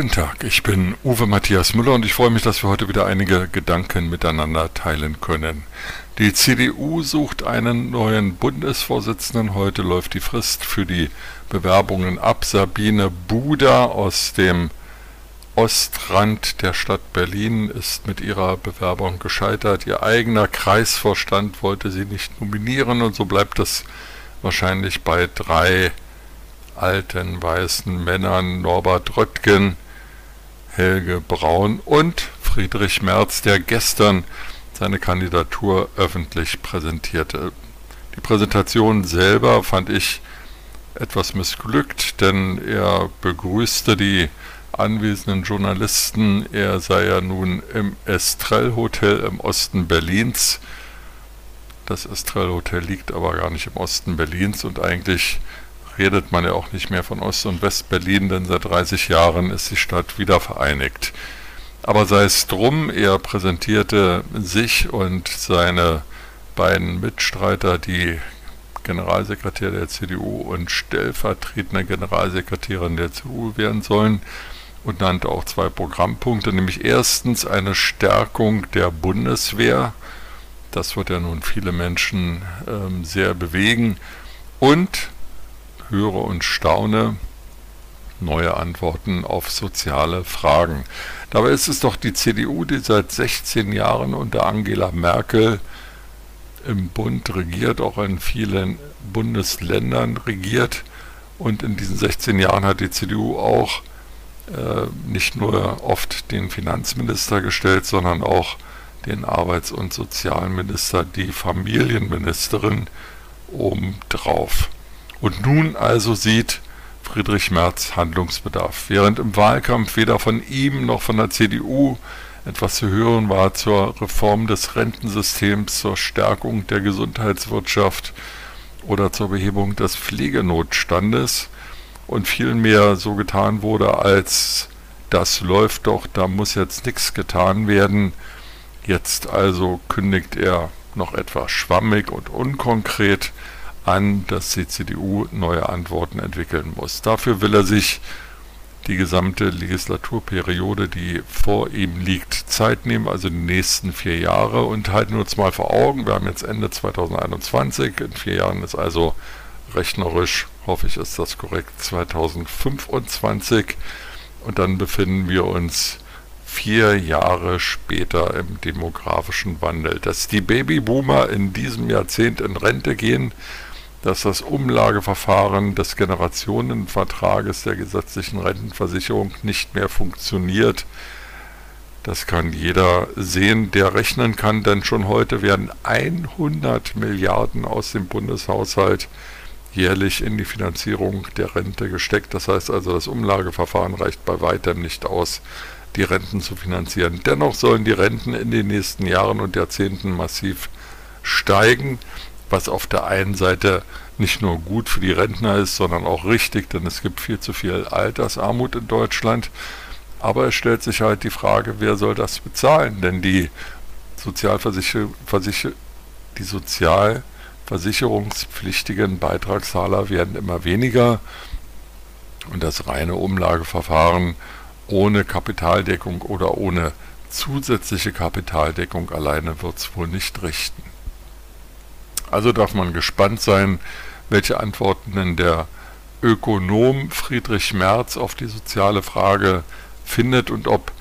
Guten Tag, ich bin Uwe Matthias Müller und ich freue mich, dass wir heute wieder einige Gedanken miteinander teilen können. Die CDU sucht einen neuen Bundesvorsitzenden. Heute läuft die Frist für die Bewerbungen ab. Sabine Buda aus dem Ostrand der Stadt Berlin ist mit ihrer Bewerbung gescheitert. Ihr eigener Kreisvorstand wollte sie nicht nominieren und so bleibt es wahrscheinlich bei drei alten weißen Männern Norbert Röttgen, Helge Braun und Friedrich Merz, der gestern seine Kandidatur öffentlich präsentierte. Die Präsentation selber fand ich etwas missglückt, denn er begrüßte die anwesenden Journalisten. Er sei ja nun im Estrell Hotel im Osten Berlins. Das Estrell Hotel liegt aber gar nicht im Osten Berlins und eigentlich redet man ja auch nicht mehr von Ost- und West-Berlin, denn seit 30 Jahren ist die Stadt wieder vereinigt. Aber sei es drum, er präsentierte sich und seine beiden Mitstreiter, die Generalsekretär der CDU und stellvertretende Generalsekretärin der CDU werden sollen und nannte auch zwei Programmpunkte, nämlich erstens eine Stärkung der Bundeswehr, das wird ja nun viele Menschen ähm, sehr bewegen, und höre und staune, neue Antworten auf soziale Fragen. Dabei ist es doch die CDU, die seit 16 Jahren unter Angela Merkel im Bund regiert, auch in vielen Bundesländern regiert. Und in diesen 16 Jahren hat die CDU auch äh, nicht nur oft den Finanzminister gestellt, sondern auch den Arbeits- und Sozialminister, die Familienministerin obendrauf. Und nun also sieht Friedrich Merz Handlungsbedarf. Während im Wahlkampf weder von ihm noch von der CDU etwas zu hören war zur Reform des Rentensystems, zur Stärkung der Gesundheitswirtschaft oder zur Behebung des Pflegenotstandes und vielmehr so getan wurde, als das läuft doch, da muss jetzt nichts getan werden. Jetzt also kündigt er noch etwas schwammig und unkonkret an, dass die CDU neue Antworten entwickeln muss. Dafür will er sich die gesamte Legislaturperiode, die vor ihm liegt, Zeit nehmen, also die nächsten vier Jahre. Und halten wir uns mal vor Augen, wir haben jetzt Ende 2021, in vier Jahren ist also rechnerisch, hoffe ich, ist das korrekt, 2025. Und dann befinden wir uns vier Jahre später im demografischen Wandel. Dass die Babyboomer in diesem Jahrzehnt in Rente gehen, dass das Umlageverfahren des Generationenvertrages der gesetzlichen Rentenversicherung nicht mehr funktioniert. Das kann jeder sehen, der rechnen kann, denn schon heute werden 100 Milliarden aus dem Bundeshaushalt jährlich in die Finanzierung der Rente gesteckt. Das heißt also, das Umlageverfahren reicht bei weitem nicht aus, die Renten zu finanzieren. Dennoch sollen die Renten in den nächsten Jahren und Jahrzehnten massiv steigen was auf der einen Seite nicht nur gut für die Rentner ist, sondern auch richtig, denn es gibt viel zu viel Altersarmut in Deutschland. Aber es stellt sich halt die Frage, wer soll das bezahlen? Denn die, Sozialversicher Versicher die sozialversicherungspflichtigen Beitragszahler werden immer weniger und das reine Umlageverfahren ohne Kapitaldeckung oder ohne zusätzliche Kapitaldeckung alleine wird es wohl nicht richten. Also darf man gespannt sein, welche Antworten denn der Ökonom Friedrich Merz auf die soziale Frage findet und ob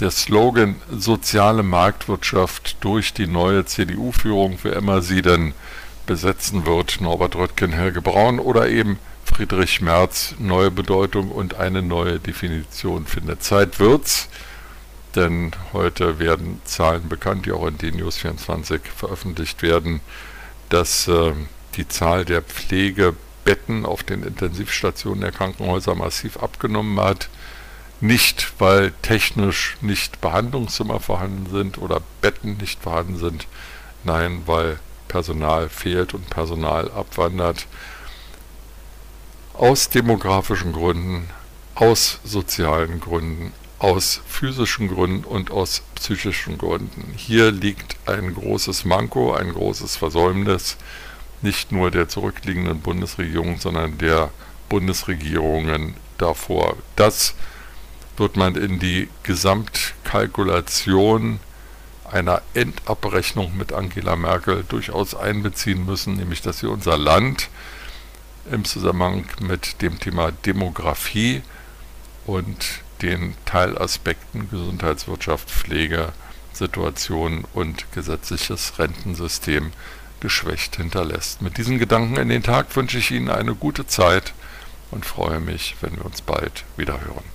der Slogan soziale Marktwirtschaft durch die neue CDU-Führung, wer immer sie denn besetzen wird, Norbert Röttgen, Helge Braun oder eben Friedrich Merz, neue Bedeutung und eine neue Definition findet. Zeit wird's, denn heute werden Zahlen bekannt, die auch in DNews 24 veröffentlicht werden dass äh, die Zahl der Pflegebetten auf den Intensivstationen der Krankenhäuser massiv abgenommen hat. Nicht, weil technisch nicht Behandlungszimmer vorhanden sind oder Betten nicht vorhanden sind, nein, weil Personal fehlt und Personal abwandert. Aus demografischen Gründen, aus sozialen Gründen, aus physischen Gründen und aus psychischen Gründen. Hier liegt ein großes Manko, ein großes Versäumnis, nicht nur der zurückliegenden Bundesregierung, sondern der Bundesregierungen davor. Das wird man in die Gesamtkalkulation einer Endabrechnung mit Angela Merkel durchaus einbeziehen müssen, nämlich dass wir unser Land im Zusammenhang mit dem Thema Demografie und den Teilaspekten Gesundheitswirtschaft, Pflege, Situation und gesetzliches Rentensystem geschwächt hinterlässt. Mit diesen Gedanken in den Tag wünsche ich Ihnen eine gute Zeit und freue mich, wenn wir uns bald wieder hören.